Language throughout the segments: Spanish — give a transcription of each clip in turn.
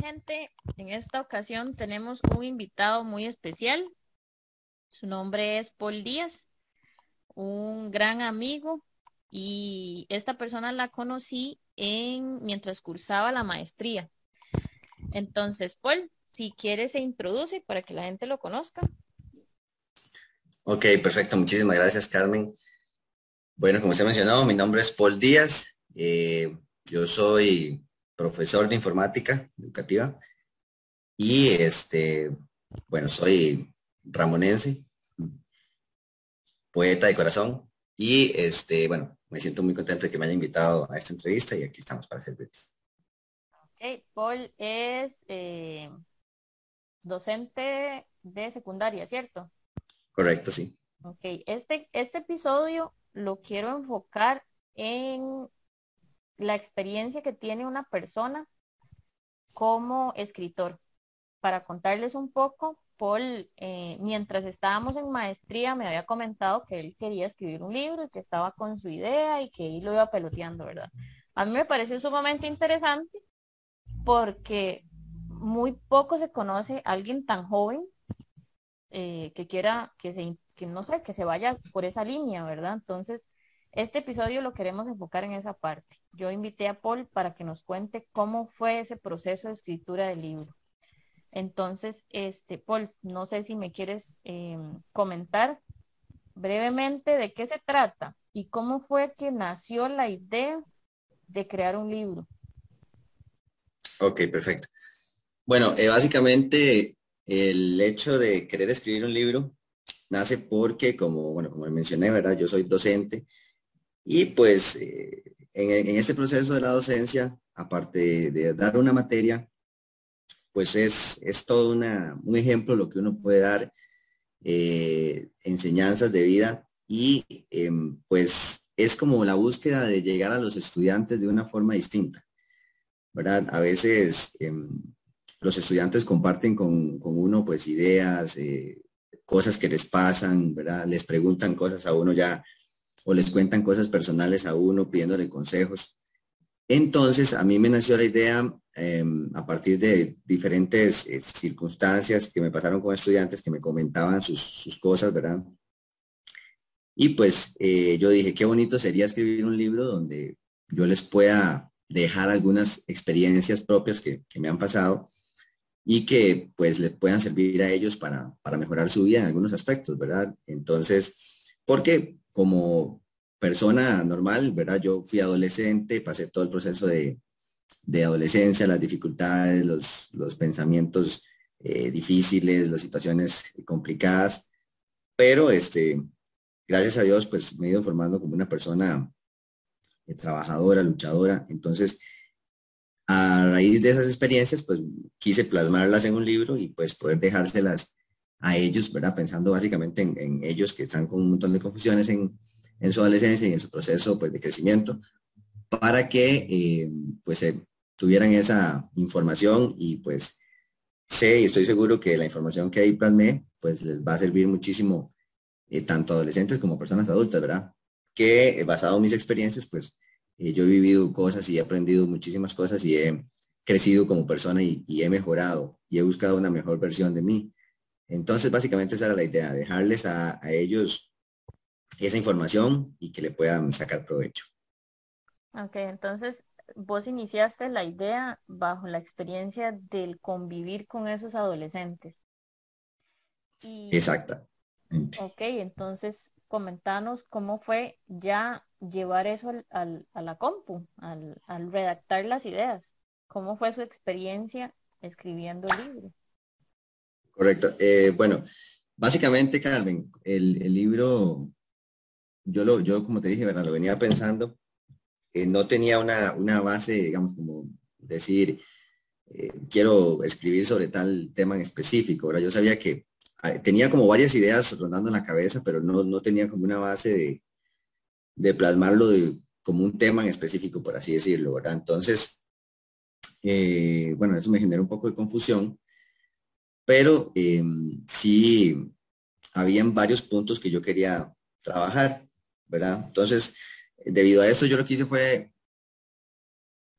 Gente, en esta ocasión tenemos un invitado muy especial. Su nombre es Paul Díaz, un gran amigo y esta persona la conocí en mientras cursaba la maestría. Entonces, Paul, si quieres se introduce para que la gente lo conozca. Ok, perfecto. Muchísimas gracias, Carmen. Bueno, como se mencionó, mi nombre es Paul Díaz. Eh, yo soy profesor de informática educativa y este, bueno, soy ramonense, poeta de corazón y este, bueno, me siento muy contento de que me haya invitado a esta entrevista y aquí estamos para servirles. Ok, Paul es eh, docente de secundaria, ¿cierto? Correcto, sí. Ok, este, este episodio lo quiero enfocar en la experiencia que tiene una persona como escritor. Para contarles un poco, Paul, eh, mientras estábamos en maestría, me había comentado que él quería escribir un libro y que estaba con su idea y que él lo iba peloteando, ¿verdad? A mí me pareció sumamente interesante porque muy poco se conoce a alguien tan joven eh, que quiera que se, que no sé, que se vaya por esa línea, ¿verdad? Entonces, este episodio lo queremos enfocar en esa parte. Yo invité a Paul para que nos cuente cómo fue ese proceso de escritura del libro. Entonces, este, Paul, no sé si me quieres em, comentar brevemente de qué se trata y cómo fue que nació la idea de crear un libro. Ok, perfecto. Bueno, eh, básicamente el hecho de querer escribir un libro nace porque, como, bueno, como mencioné, ¿verdad? Yo soy docente y pues eh, en, este proceso de la docencia, aparte de dar una materia, pues es, es todo un ejemplo lo que uno puede dar, eh, enseñanzas de vida y em, pues es como la búsqueda de llegar a los estudiantes de una forma distinta, ¿verdad? A veces em, los estudiantes comparten con, uno pues ideas, eh, cosas que les pasan, ¿verdad? Les preguntan cosas a uno ya o les cuentan cosas personales a uno pidiéndole consejos. Entonces, a mí me nació la idea em, a partir de diferentes eh, circunstancias que me pasaron con estudiantes que me comentaban sus, cosas, ¿verdad? Y pues eh, yo dije, qué bonito sería escribir un libro donde yo les pueda dejar algunas experiencias propias que, me han pasado y que pues les puedan servir a ellos para, para mejorar su vida en algunos aspectos, ¿verdad? Entonces, porque como persona normal, ¿verdad? Yo fui adolescente, pasé todo el proceso de, adolescencia, las dificultades, los, pensamientos eh, difíciles, las situaciones complicadas, pero este, gracias a Dios, pues me he ido formando como una persona eh, trabajadora, luchadora. Entonces, a raíz de esas experiencias, pues quise plasmarlas en un libro y pues poder dejárselas a ellos, ¿verdad? Pensando básicamente en, ellos que están con un montón de confusiones en, su adolescencia y en su proceso pues, de crecimiento, para que eh, pues tuvieran esa información y pues sé y estoy seguro que la información que ahí plasmé pues les va a servir muchísimo eh, tanto adolescentes como personas adultas, ¿verdad? Que eh, basado en mis experiencias pues yo he vivido cosas y he aprendido muchísimas cosas y he crecido como persona y, y he mejorado y he buscado una mejor versión de mí. Entonces, básicamente esa era la idea, dejarles a, ellos esa información y que le puedan sacar provecho. Ok, entonces vos iniciaste la idea bajo la experiencia del convivir con esos adolescentes. Exacto. Ok, entonces comentanos cómo fue ya llevar eso al, a la compu, al, al redactar las ideas. ¿Cómo fue su experiencia escribiendo el libro? Correcto. Eh, bueno, básicamente, Carmen, el, libro, yo lo, yo como te dije, ¿verdad? Lo venía pensando, eh, no tenía una, base, digamos, como decir, eh, quiero escribir sobre tal tema en específico, ¿verdad? Yo sabía que ah, tenía como varias ideas rondando en la cabeza, pero no, tenía como una base de, de plasmarlo de, como un tema en específico, por así decirlo, ¿verdad? Entonces, bueno, eso me genera un poco de confusión pero em, sí habían varios puntos que yo quería trabajar, ¿verdad? Entonces, debido a esto, yo lo que hice fue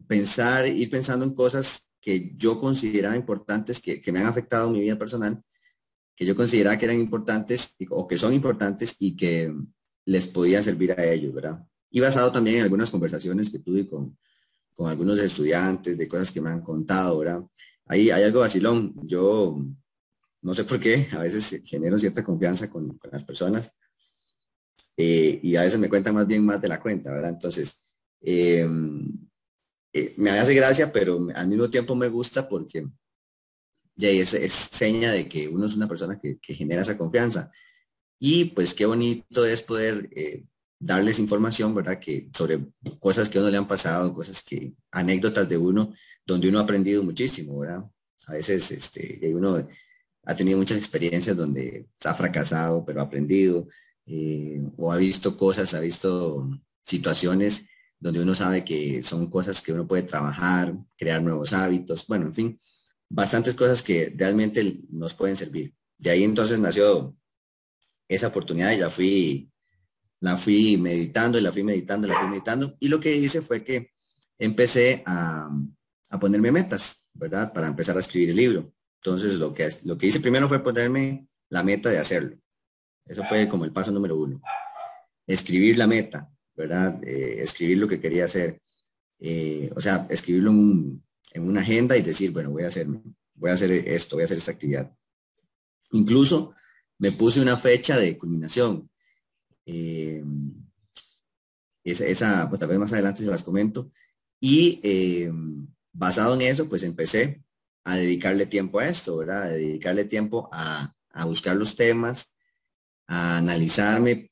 pensar, ir pensando en cosas que yo consideraba importantes, que, me han afectado mi vida personal, que yo consideraba que eran importantes o que son importantes y que les podía servir a ellos, ¿verdad? Y basado también en algunas conversaciones que tuve con, con algunos estudiantes, de cosas que me han contado, ¿verdad? Ahí hay algo vacilón. Yo no sé por qué, a veces genero cierta confianza con, las personas eh, y a veces me cuentan más bien más de la cuenta, ¿verdad? Entonces, eh, eh, me hace gracia, pero al mismo tiempo me gusta porque ya es, es seña de que uno es una persona que, genera esa confianza. Y pues qué bonito es poder darles información, ¿verdad? Que sobre cosas que a uno le han pasado, cosas que, anécdotas de uno, donde uno ha aprendido muchísimo, ¿verdad? A veces este, uno ha tenido muchas experiencias donde ha fracasado, pero ha aprendido, eh, o ha visto cosas, ha visto situaciones donde uno sabe que son cosas que uno puede trabajar, crear nuevos hábitos, bueno, en fin, bastantes cosas que realmente nos pueden servir. De ahí entonces nació esa oportunidad y fui, la fui meditando y la fui meditando, la fui meditando. Y lo que hice fue que empecé a, ponerme metas, ¿verdad? Para empezar a escribir el libro. Entonces, lo que, lo que hice primero fue ponerme la meta de hacerlo. Eso fue como el paso número uno. Escribir la meta, ¿verdad? Eh, escribir lo que quería hacer. Eh, o sea, escribirlo en, una agenda y decir, bueno, voy a hacer, voy a hacer esto, voy a hacer esta actividad. Incluso me puse una fecha de culminación. Eh, esa, esa pues, tal vez más adelante se las comento. Y basado en eso, pues empecé a dedicarle tiempo a esto, ¿verdad? A dedicarle tiempo a, buscar los temas, a analizarme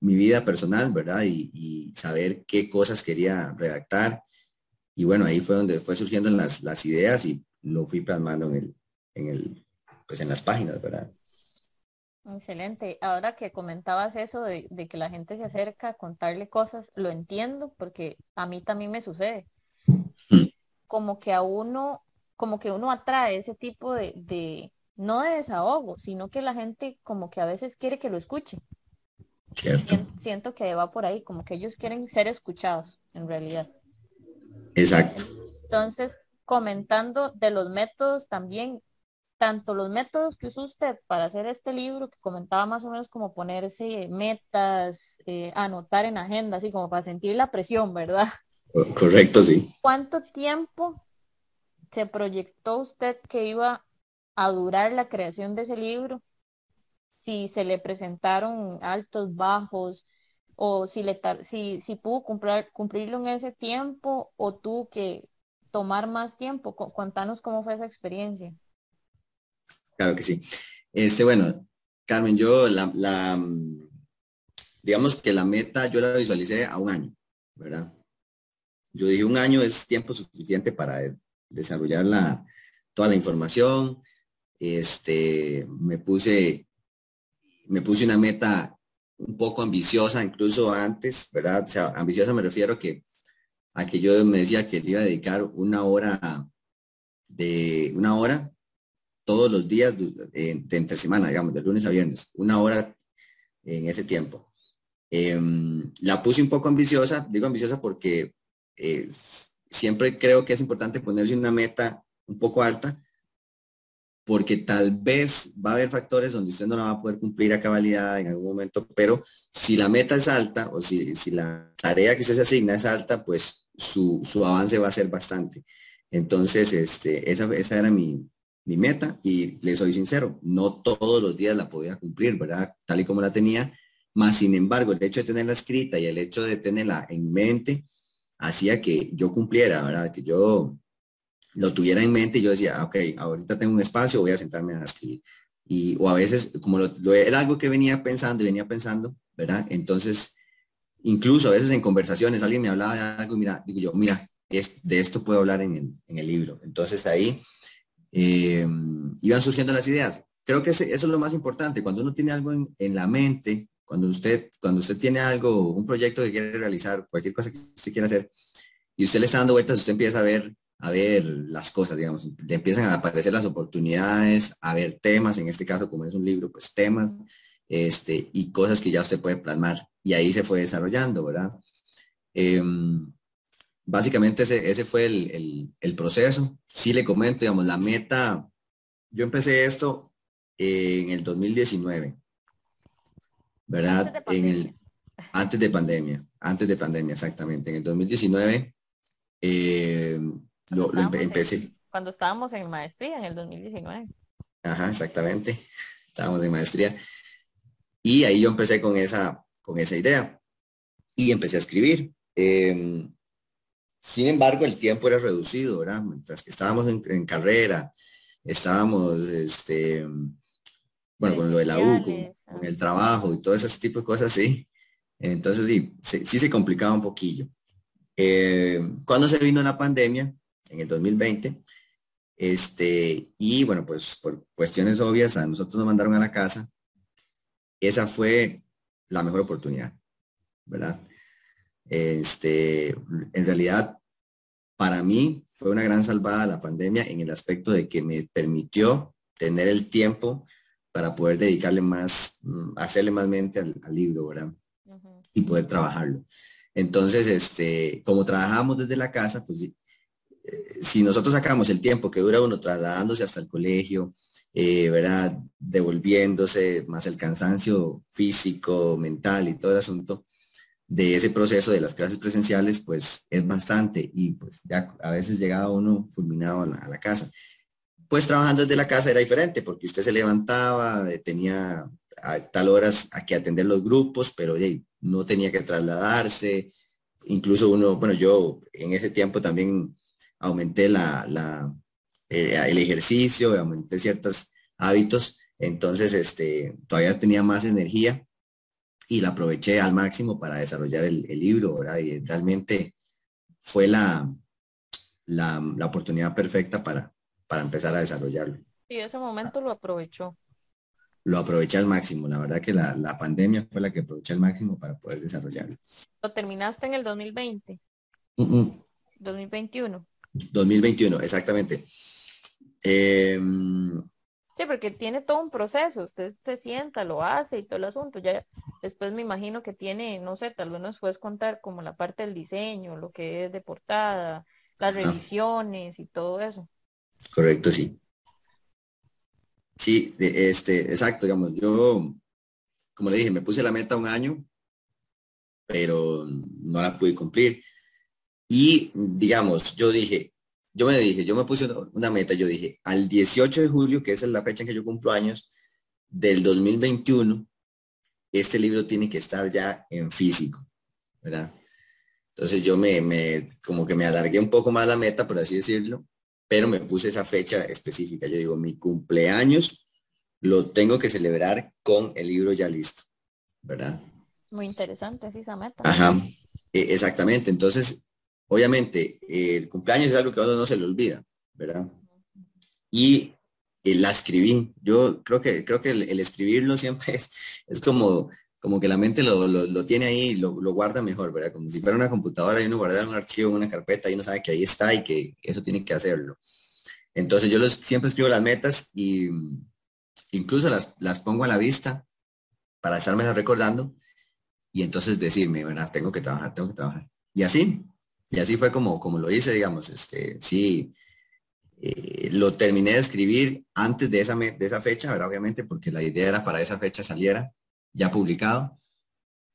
mi vida personal, ¿verdad? Y, saber qué cosas quería redactar. Y bueno, ahí fue donde fue surgiendo las, las ideas y lo fui plasmando en el, en el, pues en las páginas, ¿verdad? Excelente. Ahora que comentabas eso de, de, que la gente se acerca a contarle cosas, lo entiendo porque a mí también me sucede. Como que a uno como que uno atrae ese tipo de, no de desahogo, sino que la gente como que a veces quiere que lo escuche. Cierto. Siento que va por ahí, como que ellos quieren ser escuchados, en realidad. Exacto. Entonces, comentando de los métodos también, tanto los métodos que usó usted para hacer este libro, que comentaba más o menos como ponerse metas, eh, anotar en agenda, así como para sentir la presión, ¿verdad? Correcto, sí. ¿Cuánto tiempo se proyectó usted que iba a durar la creación de ese libro? Si se le presentaron altos, bajos, o si, le si, si pudo cumplir, cumplirlo en ese tiempo o tuvo que tomar más tiempo. Cuéntanos cómo fue esa experiencia. Claro que sí. Este, bueno, Carmen, yo la, la, digamos que la meta yo la visualicé a un año, ¿verdad? Yo dije un año es tiempo suficiente para desarrollar la, toda la información. Este, me puse, me puse una meta un poco ambiciosa, incluso antes, ¿verdad? O sea, ambiciosa me refiero a que, a que yo me decía que le iba a dedicar una hora de una hora todos los días de, entre semana, digamos, de lunes a viernes, una hora en ese tiempo. Em, la puse un poco ambiciosa, digo ambiciosa porque eh, siempre creo que es importante ponerse una meta un poco alta, porque tal vez va a haber factores donde usted no la va a poder cumplir a cabalidad en algún momento, pero si la meta es alta o si, si la tarea que usted se asigna es alta, pues su, avance va a ser bastante. Entonces, este, esa, esa era mi, mi meta y le soy sincero, no todos los días la podía cumplir, ¿verdad? Tal y como la tenía, más sin embargo, el hecho de tenerla escrita y el hecho de tenerla en mente, hacía que yo cumpliera, ¿verdad? Que yo lo tuviera en mente y yo decía, ok, ahorita tengo un espacio, voy a sentarme a escribir. Y, o a veces, como lo, era algo que venía pensando y venía pensando, ¿verdad? Entonces, incluso a veces en conversaciones alguien me hablaba de algo y mira, digo yo, mira, es, de esto puedo hablar en el, en el libro. Entonces ahí eh, iban surgiendo las ideas. Creo que eso es lo más importante. Cuando uno tiene algo en, en la mente, cuando usted, cuando usted tiene algo, un proyecto que quiere realizar, cualquier cosa que usted quiera hacer, y usted le está dando vueltas, usted empieza a ver a ver las cosas, digamos, le empiezan a aparecer las oportunidades, a ver temas, en este caso como es un libro, pues temas, este, y cosas que ya usted puede plasmar. Y ahí se fue desarrollando, ¿verdad? Em, básicamente ese, ese fue el, el, proceso. Sí le comento, digamos, la meta, yo empecé esto en el 2019, ¿verdad? en el, antes de pandemia, antes de pandemia, exactamente. En el 2019 eh, lo, empecé. cuando estábamos en maestría, en el 2019. Ajá, exactamente. Estábamos en maestría. Y ahí yo empecé con esa, con esa idea. Y empecé a escribir. Em, sin embargo, el tiempo era reducido, ¿verdad? Mientras que estábamos en, carrera, estábamos, este, bueno, con lo de la U, con, el trabajo y todo ese tipo de cosas, sí. Entonces, sí, sí, se complicaba un poquillo. Eh, cuando se vino la pandemia, en el 2020, este, y bueno, pues por cuestiones obvias, a nosotros nos mandaron a la casa. Esa fue la mejor oportunidad, ¿verdad? Este, en realidad, para mí fue una gran salvada la pandemia en el aspecto de que me permitió tener el tiempo para poder dedicarle más, mm, hacerle más mente al, libro, ¿verdad? Y poder trabajarlo. Entonces, este, como trabajamos desde la casa, pues eh, si nosotros sacamos el tiempo que dura uno trasladándose hasta el colegio, eh, ¿verdad? Devolviéndose, más el cansancio físico, mental y todo el asunto, de ese proceso de las clases presenciales, pues es bastante y pues ya a veces llegaba uno fulminado a la, casa. Pues trabajando desde la casa era diferente porque usted se levantaba, eh, tenía a tal horas a que atender los grupos, pero no tenía que trasladarse. Incluso uno, bueno, yo en ese tiempo también aumenté la, eh, el ejercicio, aumenté ciertos hábitos, entonces este, todavía tenía más energía y la aproveché al máximo para desarrollar el, libro, ¿verdad? Y realmente fue la, la, oportunidad perfecta para, para empezar a desarrollarlo. Y ese momento lo aprovechó. Lo aproveché al máximo, la verdad que la, pandemia fue la que aproveché al máximo para poder desarrollarlo. ¿Lo terminaste en el 2020? 2021. 2021, exactamente. Eh, Sí, porque tiene todo un proceso, usted se sienta, lo hace y todo el asunto. Ya después me imagino que tiene, no sé, tal vez nos puedes contar como la parte del diseño, lo que es de portada, las revisiones y todo eso. Correcto, sí. Sí, este, exacto, digamos, yo, como le dije, me puse la meta un año, pero no la pude cumplir. Y digamos, yo dije, yo me dije, yo me puse una meta, yo dije, al 18 de julio, que esa es la fecha en que yo cumplo años, del 2021, este libro tiene que estar ya en físico, ¿verdad? Entonces yo me, me, como que me alargué un poco más la meta, por así decirlo, pero me puse esa fecha específica. Yo digo, mi cumpleaños lo tengo que celebrar con el libro ya listo, ¿verdad? Muy interesante, esa meta. Ajá, e, exactamente. Entonces, obviamente, el cumpleaños es algo que a uno no se le olvida, ¿verdad? Y eh, la escribí. Yo creo que, creo que el, escribirlo siempre es, es como, como que la mente lo, tiene ahí y lo, guarda mejor, ¿verdad? Como si fuera una computadora y uno guardara un archivo en una carpeta y uno sabe que ahí está y que eso tiene que hacerlo. Entonces yo siempre escribo las metas y incluso las, las pongo a la vista para estarme recordando y entonces decirme, ¿verdad? Tengo que trabajar, tengo que trabajar. Y así, y así fue como, como lo hice, digamos, este, sí, eh, lo terminé de escribir antes de esa, de esa fecha, ¿verdad? obviamente, porque la idea era para esa fecha saliera ya publicado.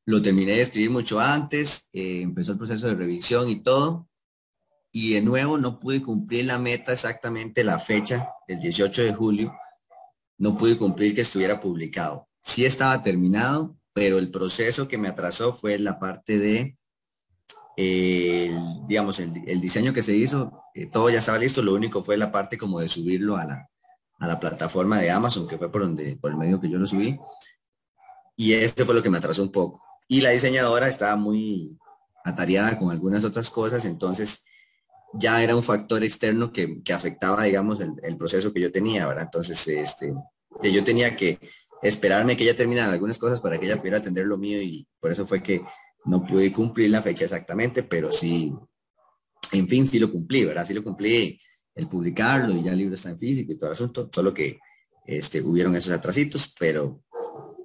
Lo terminé de escribir mucho antes, eh, empezó el proceso de revisión y todo. Y de nuevo no pude cumplir la meta exactamente la fecha del 18 de julio. No pude cumplir que estuviera publicado. Sí estaba terminado, pero el proceso que me atrasó fue la parte de digamos, el, diseño que se hizo, eh, todo ya estaba listo, lo único fue la parte como de subirlo a la, a la plataforma de Amazon, que fue por donde, por el medio que yo lo subí. Y este fue lo que me atrasó un poco. Y la diseñadora estaba muy atareada con algunas otras cosas, entonces ya era un factor externo que, que afectaba, digamos, el, proceso que yo tenía, ¿verdad? Entonces, este, que yo tenía que esperarme que ella terminara algunas cosas para que ella pudiera atender lo mío y por eso fue que no pude cumplir la fecha exactamente, pero sí, en fin, sí lo cumplí, ¿verdad? Sí lo cumplí el publicarlo y ya el libro está en físico y todo el asunto, solo que este, hubieron esos atrasitos, pero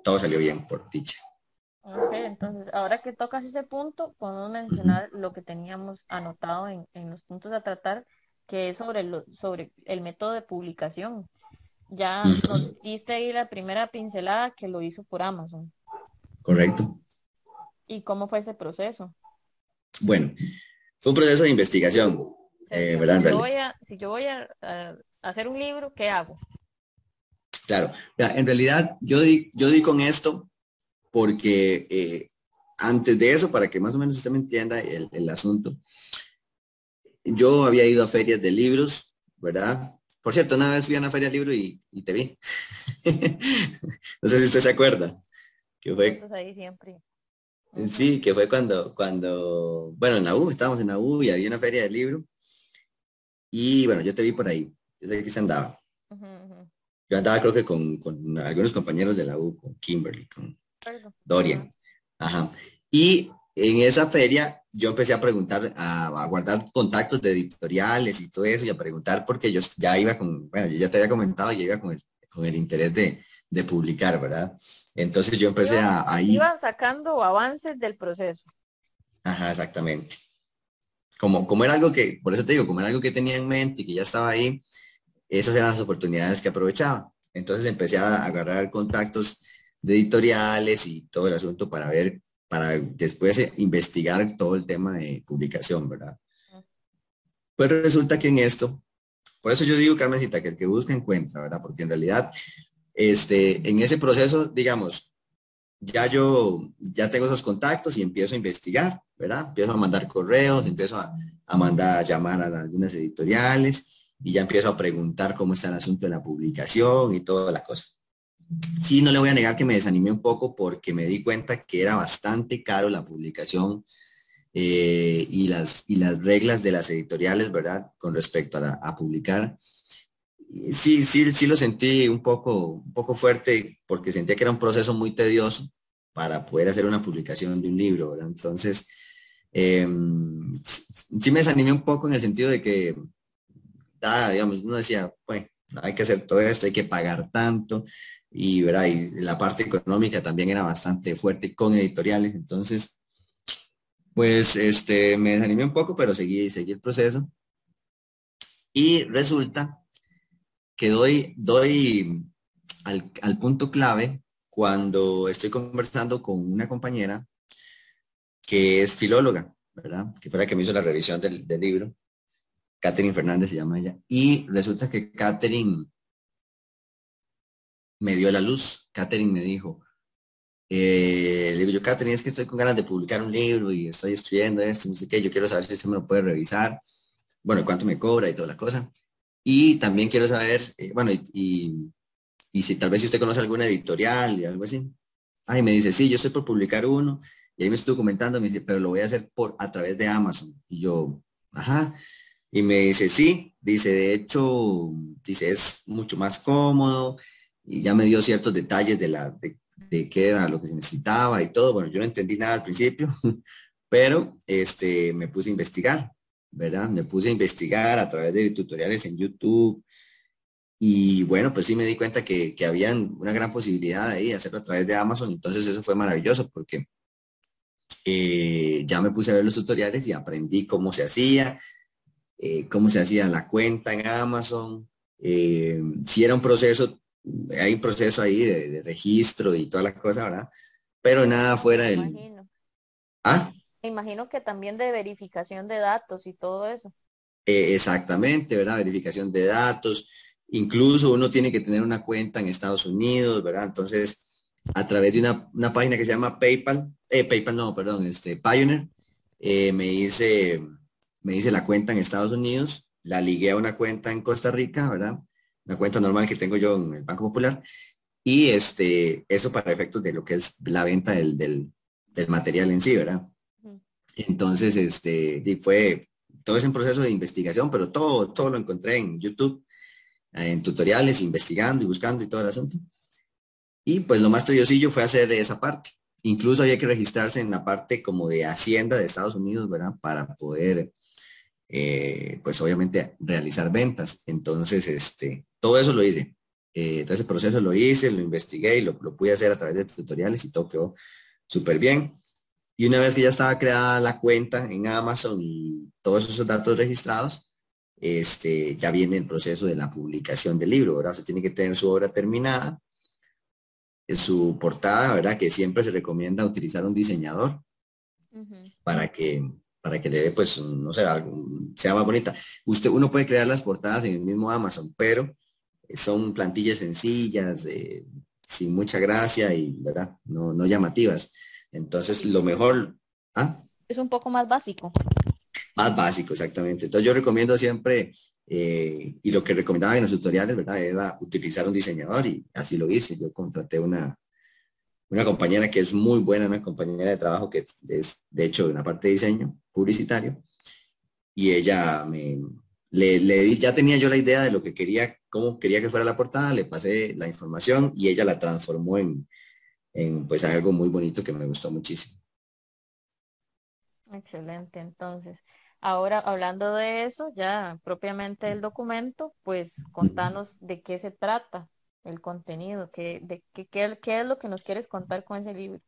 todo salió bien por dicha. Ok, entonces ahora que tocas ese punto, podemos mencionar lo que teníamos anotado en, los puntos a tratar, que es sobre, lo, sobre el método de publicación. Ya nos diste ahí la primera pincelada que lo hizo por Amazon. Correcto. ¿Y cómo fue ese proceso? Bueno, fue un proceso de investigación. Eh, si, yo voy a, si yo voy a, hacer un libro, ¿qué hago? Claro, en realidad yo di, yo di con esto porque eh, antes de eso, para que más o menos usted me entienda el, el asunto, yo había ido a ferias de libros, ¿verdad? Por cierto, una vez fui a una feria de libro y, y te vi. no sé si usted se acuerda. Que fue... Ahí siempre. Sí, que fue cuando, cuando, bueno, en la U, estábamos en la U y había una feria de libro. Y bueno, yo te vi por ahí. Yo sé que se andaba. Yo andaba creo que con, con, algunos compañeros de la U, con Kimberly, con Dorian. Ajá. Y en esa feria yo empecé a preguntar, a, guardar contactos de editoriales y todo eso y a preguntar porque yo ya iba con, bueno, yo ya te había comentado, ya iba con el, con el interés de, de publicar, ¿verdad? Entonces yo empecé a, ahí. Iba sacando avances del proceso. Ajá, exactamente. Como, como era algo que, por eso te digo, como era algo que tenía en mente y que ya estaba ahí, esas eran las oportunidades que aprovechaba. Entonces empecé a agarrar contactos de editoriales y todo el asunto para ver para después investigar todo el tema de publicación, ¿verdad? Pues resulta que en esto, por eso yo digo, Carmencita, que el que busca encuentra, ¿verdad? Porque en realidad, este, en ese proceso, digamos, ya yo ya tengo esos contactos y empiezo a investigar, ¿verdad? Empiezo a mandar correos, empiezo a, a mandar a llamar a algunas editoriales y ya empiezo a preguntar cómo está el asunto de la publicación y toda la cosa. Sí, no le voy a negar que me desanimé un poco porque me di cuenta que era bastante caro la publicación eh, y, las, y las reglas de las editoriales, ¿verdad? Con respecto a, publicar. Sí, sí, sí lo sentí un poco, un poco fuerte porque sentía que era un proceso muy tedioso para poder hacer una publicación de un libro. Entonces, em, sí me desanimé un poco en el sentido de que, da, digamos, uno decía, bueno, hay que hacer todo esto, hay que pagar tanto, y, ¿verdad? y la parte económica también era bastante fuerte con editoriales. Entonces, pues este, me desanimé un poco, pero seguí, seguí el proceso. Y resulta que doy, doy al, al punto clave cuando estoy conversando con una compañera que es filóloga, ¿verdad? Que fue la que me hizo la revisión del, del libro. Catherine Fernández se llama ella. Y resulta que Catherine me dio la luz. Catherine me dijo, eh, le digo yo, Catherine, es que estoy con ganas de publicar un libro y estoy escribiendo esto, no sé qué, yo quiero saber si usted me lo puede revisar, bueno, cuánto me cobra y toda la cosa. Y también quiero saber, eh, bueno, y, y, si tal vez si usted conoce alguna editorial y algo así. Ay, me dice, sí, yo estoy por publicar uno. Y ahí me estoy comentando, me dice, pero lo voy a hacer por a través de Amazon. Y yo, ajá. Y me dice, sí, dice, de hecho, dice, es mucho más cómodo, y ya me dio ciertos detalles de, la, qué era lo que se necesitaba y todo. Bueno, yo no entendí nada al principio, pero este, me puse a investigar, ¿verdad? Me puse a investigar a través de tutoriales en YouTube. Y bueno, pues sí me di cuenta que, que habían una gran posibilidad de ahí hacerlo a través de Amazon. Entonces eso fue maravilloso porque eh, ya me puse a ver los tutoriales y aprendí cómo se hacía, eh, cómo se hacía la cuenta en Amazon. Eh, si era un proceso hay un proceso ahí de, registro y todas las cosas, ¿verdad? Pero nada fuera del... Imagino. ¿Ah? Me imagino que también de verificación de datos y todo eso. Eh, exactamente, ¿verdad? Verificación de datos. Incluso uno tiene que tener una cuenta en Estados Unidos, ¿verdad? Entonces, a través de una, página que se llama PayPal, eh, PayPal no, perdón, este, Pioneer, eh, me hice, me hice la cuenta en Estados Unidos, la ligué a una cuenta en Costa Rica, ¿verdad? Una cuenta normal que tengo yo en el Banco Popular. Y este, eso para efectos de lo que es la venta del, del, material en sí, ¿verdad? Entonces, este, y fue todo ese proceso de investigación, pero todo, todo lo encontré en YouTube, en tutoriales, investigando y buscando y todo el asunto. Y pues lo más tediosillo fue hacer esa parte. Incluso había que registrarse en la parte como de Hacienda de Estados Unidos, ¿verdad? Para poder eh, pues obviamente realizar ventas. Entonces, este, todo eso lo hice. Eh, todo ese proceso lo hice, lo investigué y lo, lo pude hacer a través de tutoriales y todo quedó súper bien. Y una vez que ya estaba creada la cuenta en Amazon y todos esos datos registrados, este, ya viene el proceso de la publicación del libro, ¿verdad? Se tiene que tener su obra terminada, en su portada, ¿verdad? Que siempre se recomienda utilizar un diseñador para que para que le dé, pues, no sé, algo, sea más bonita. Usted, uno puede crear las portadas en el mismo Amazon, pero son plantillas sencillas, sin mucha gracia y, ¿verdad? No, no llamativas. Entonces, lo mejor... ¿ah? Es un poco más básico. Más básico, exactamente. Entonces, yo recomiendo siempre, eh, y lo que recomendaba en los tutoriales, ¿verdad? Era utilizar un diseñador y así lo hice. Yo contraté una, una compañera que es muy buena, una compañera de trabajo que es, de hecho, una parte de diseño publicitario. Y ella me, le, le, ya tenía yo la idea de lo que quería, cómo quería que fuera la portada, le pasé la información y ella la transformó en, en pues algo muy bonito que me gustó muchísimo. Excelente, entonces. Ahora, hablando de eso, ya propiamente el documento, pues contanos de qué se trata el contenido, qué, de, qué, qué, qué es lo que nos quieres contar con ese libro.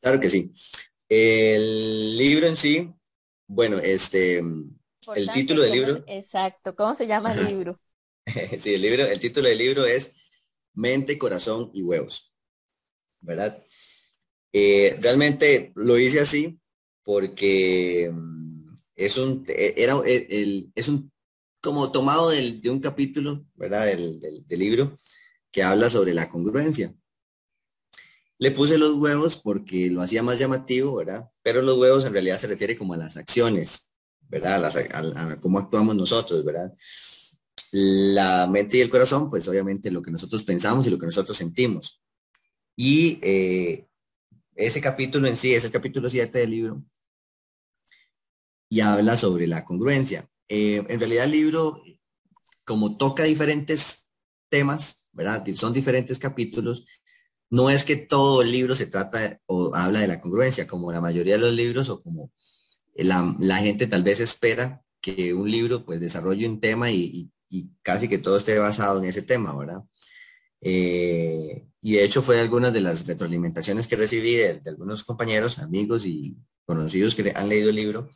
Claro que sí. El libro en sí, bueno, este, el título del libro. Exacto, ¿cómo se llama el libro? sí, el libro, el título del libro es Mente, Corazón y Huevos. ¿verdad? Eh, realmente lo hice así porque mm, es un, e, era, e, el, es un, como tomado del, de un capítulo, ¿verdad? Del, del, libro que habla sobre la congruencia. Le puse los huevos porque lo hacía más llamativo, ¿verdad? Pero los huevos en realidad se refiere como a las acciones, ¿verdad? a, cómo actuamos nosotros, ¿verdad? La mente y el corazón, pues obviamente lo que nosotros pensamos y lo que nosotros sentimos. Y eh, ese capítulo en sí es el capítulo 7 del libro y habla sobre la congruencia. Eh, en realidad el libro, como toca diferentes temas, ¿verdad? Son diferentes capítulos. No es que todo el libro se trata o habla de la congruencia, como la mayoría de los libros o como la, gente tal vez espera que un libro pues desarrolle un tema y, casi que todo esté basado en ese tema, ¿verdad? Eh, y de hecho fue algunas de las retroalimentaciones que recibí de, algunos compañeros, amigos y conocidos que han leído el libro,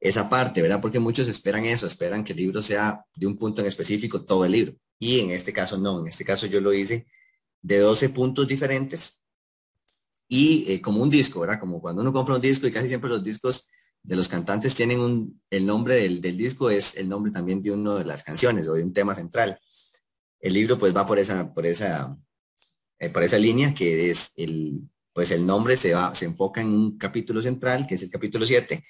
esa parte, ¿verdad? Porque muchos esperan eso, esperan que el libro sea de un punto en específico todo el libro. Y en este caso no, en este caso yo lo hice de 12 puntos diferentes y eh, como un disco, ¿verdad? Como cuando uno compra un disco y casi siempre los discos de los cantantes tienen un, el nombre del, del disco es el nombre también de uno de las canciones o de un tema central. El libro pues va por esa, por esa, eh, por esa línea que es el, pues el nombre se, va, se enfoca en un capítulo central, que es el capítulo 7,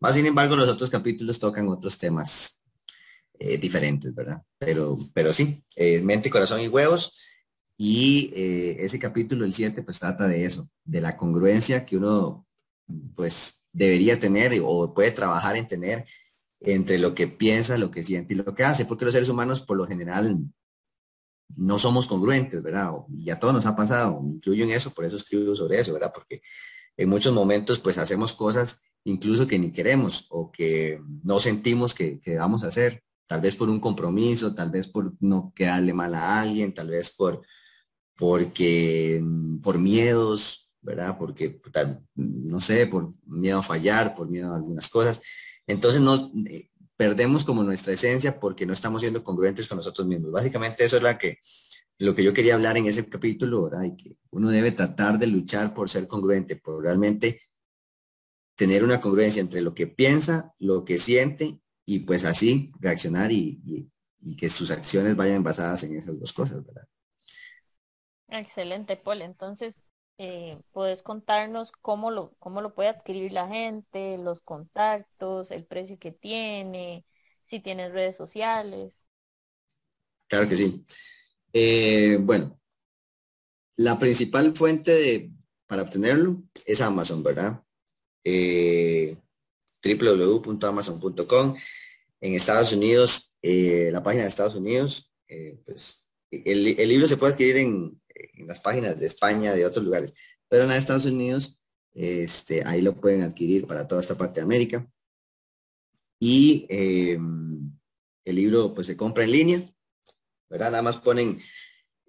más sin embargo los otros capítulos tocan otros temas eh, diferentes, ¿verdad? Pero, pero sí, mente, corazón y huevos. Y ese capítulo, el 7, pues trata de eso, de la congruencia que uno pues debería tener o puede trabajar en tener entre lo que piensa, lo que siente y lo que hace, porque los seres humanos por lo general no somos congruentes, ¿verdad? Y a todos nos ha pasado, incluyo en eso, por eso escribo sobre eso, ¿verdad? Porque en muchos momentos pues hacemos cosas incluso que ni queremos o que no sentimos que, vamos a hacer, tal vez por un compromiso, tal vez por no quedarle mal a alguien, tal vez por, porque, por miedos, ¿verdad? Porque, no sé, por miedo a fallar, por miedo a algunas cosas. Entonces, no, perdemos como nuestra esencia porque no estamos siendo congruentes con nosotros mismos. Básicamente eso es la que, lo que yo quería hablar en ese capítulo, ¿verdad? Y que uno debe tratar de luchar por ser congruente, por realmente tener una congruencia entre lo que piensa, lo que siente y pues así reaccionar y, que sus acciones vayan basadas en esas dos cosas, ¿verdad? Excelente, Paul. Entonces, eh, ¿puedes contarnos cómo lo, cómo lo puede adquirir la gente, los contactos, el precio que tiene, si tienes redes sociales? Claro que sí. Eh, bueno, la principal fuente de, para obtenerlo es Amazon, ¿verdad? Eh, www.amazon.com. En Estados Unidos, eh, la página de Estados Unidos, pues el, el, libro se puede adquirir en, en las páginas de España, de otros lugares, pero en Estados Unidos, este, ahí lo pueden adquirir para toda esta parte de América. y eh, el libro pues se compra en línea, ¿verdad? Nada más ponen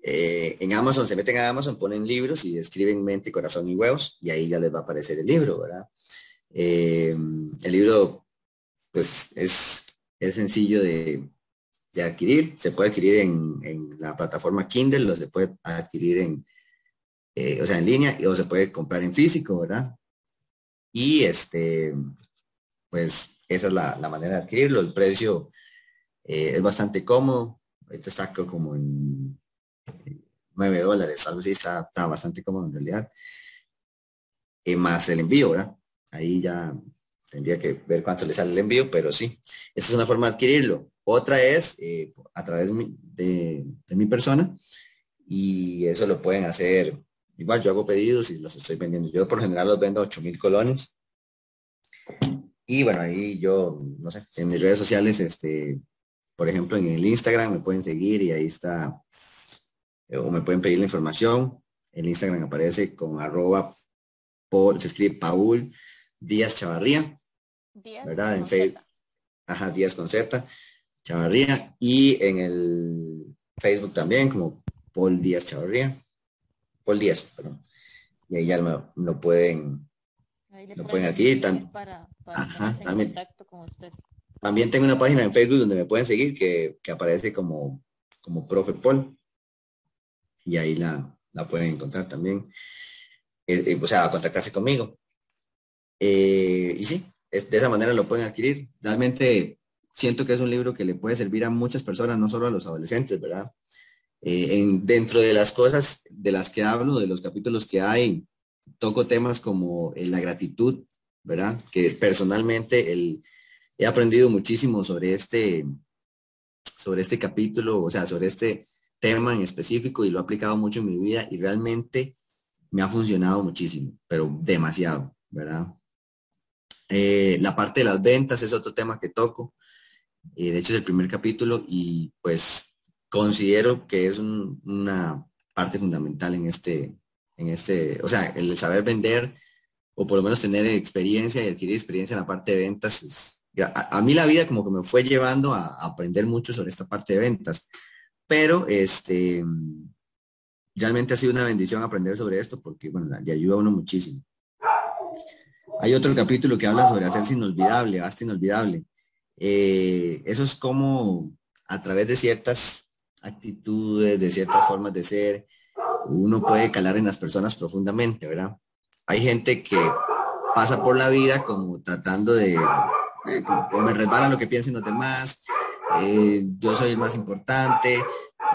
eh, en Amazon, se meten a Amazon, ponen libros y escriben mente, corazón y huevos y ahí ya les va a aparecer el libro, ¿verdad? Eh, el libro pues es, es sencillo de, de adquirir, se puede adquirir en, en, la plataforma Kindle, lo se puede adquirir en, o sea, en línea o se puede comprar en físico, ¿verdad? Y este, pues esa es la, manera de adquirirlo. El precio eh, es bastante cómodo. Ahorita está como en 9 dólares, algo así, está, está bastante cómodo en realidad. Y más el envío, ¿verdad? Ahí ya tendría que ver cuánto le sale el envío, pero sí, esa es una forma de adquirirlo. Otra es eh, a través de, mi persona y eso lo pueden hacer Igual yo hago pedidos y los estoy vendiendo. Yo por general los vendo a 8 mil colones. Y bueno, ahí yo, no sé, en mis redes sociales, este, por ejemplo, en el Instagram me pueden seguir y ahí está, eh, o me pueden pedir la información. El Instagram aparece con arroba, por, se escribe Paul Díaz Chavarría, ¿verdad? En Facebook. Ajá, Díaz con Z, Chavarría. Y en el Facebook también como Paul Díaz Chavarría. Paul 10, perdón. Y ahí ya lo, lo pueden, lo pueden adquirir. para, también, también tengo una página en Facebook donde me pueden seguir que, que aparece como, como Profe Paul. Y ahí la, la pueden encontrar también. Eh, eh, o sea, contactarse conmigo. Eh, y sí, es, de esa manera lo pueden adquirir. Realmente siento que es un libro que le puede servir a muchas personas, no solo a los adolescentes, ¿verdad? Eh, en, dentro de las cosas de las que hablo, de los capítulos que hay, toco temas como eh, la gratitud, ¿verdad? Que personalmente el, he aprendido muchísimo sobre este, sobre este capítulo, o sea, sobre este tema en específico y lo he aplicado mucho en mi vida y realmente me ha funcionado muchísimo, pero demasiado, ¿verdad? Eh, la parte de las ventas es otro tema que toco. de hecho, es el primer capítulo y pues considero que es una parte fundamental en este, en este, o sea, el saber vender o por lo menos tener experiencia y adquirir experiencia en la parte de ventas. a, mí la vida como que me fue llevando a, aprender mucho sobre esta parte de ventas, pero este, realmente ha sido una bendición aprender sobre esto porque, bueno, le ayuda a uno muchísimo. Hay otro capítulo que habla sobre hacerse inolvidable, hasta inolvidable. Eh, eso es como a través de ciertas actitudes, de ciertas formas de ser, uno puede calar en las personas profundamente, ¿verdad? Hay gente que pasa por la vida como tratando de, eh, me resbala lo que piensen los demás, eh, yo soy el más importante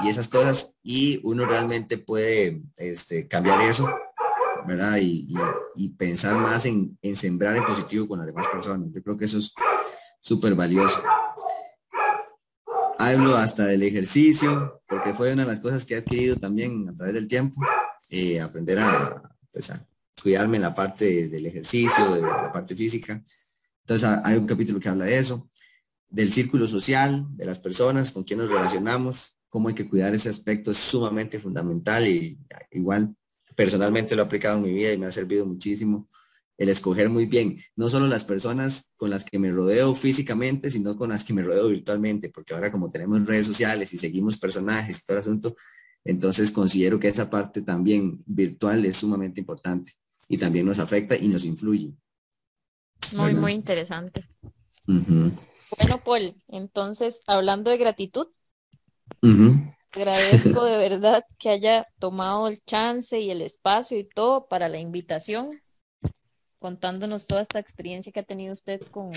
y esas cosas, y uno realmente puede este, cambiar eso, ¿verdad? Y, pensar más en, sembrar en positivo con las demás personas. Yo creo que eso es súper valioso hablo hasta del ejercicio, porque fue una de las cosas que he adquirido también a través del tiempo, eh, aprender pues, a, cuidarme en la parte del ejercicio, de la parte física. Entonces hay un capítulo que habla de eso, del círculo social, de las personas con quien nos relacionamos, cómo hay que cuidar ese aspecto es sumamente fundamental y igual personalmente lo he aplicado en mi vida y me ha servido muchísimo el escoger muy bien, no solo las personas con las que me rodeo físicamente, sino con las que me rodeo virtualmente, porque ahora como tenemos redes sociales y seguimos personajes y todo el asunto, entonces considero que esa parte también virtual es sumamente importante y también nos afecta y nos influye. Muy, muy interesante. Bueno, Paul, entonces, hablando de gratitud, agradezco de verdad que haya tomado el chance y el espacio y todo para la invitación contándonos toda esta experiencia que ha tenido usted con,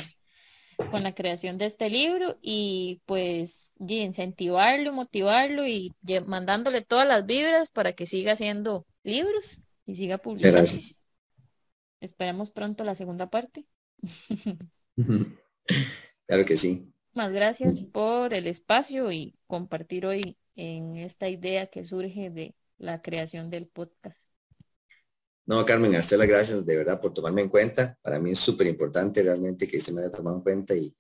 con la creación de este libro y pues incentivarlo, motivarlo y mandándole todas las vibras para que siga haciendo libros y siga publicando. Gracias. Esperemos pronto la segunda parte. claro que sí. Más gracias por el espacio y compartir hoy en esta idea que surge de la creación del podcast. No, Carmen, hasta las gracias de verdad por tomarme en cuenta. Para mí es súper importante realmente que usted me haya tomado en cuenta y,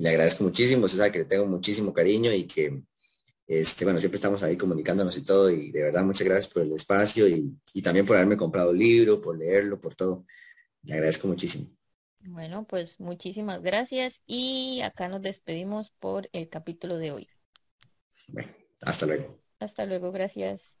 le agradezco muchísimo. Usted sabe que le tengo muchísimo cariño y que, este, bueno, siempre estamos ahí comunicándonos y todo. Y de verdad, muchas gracias por el espacio y, y también por haberme comprado el libro, por leerlo, por todo. Le agradezco muchísimo. Bueno, pues muchísimas gracias y acá nos despedimos por el capítulo de hoy. Bueno, hasta luego. Hasta luego, gracias.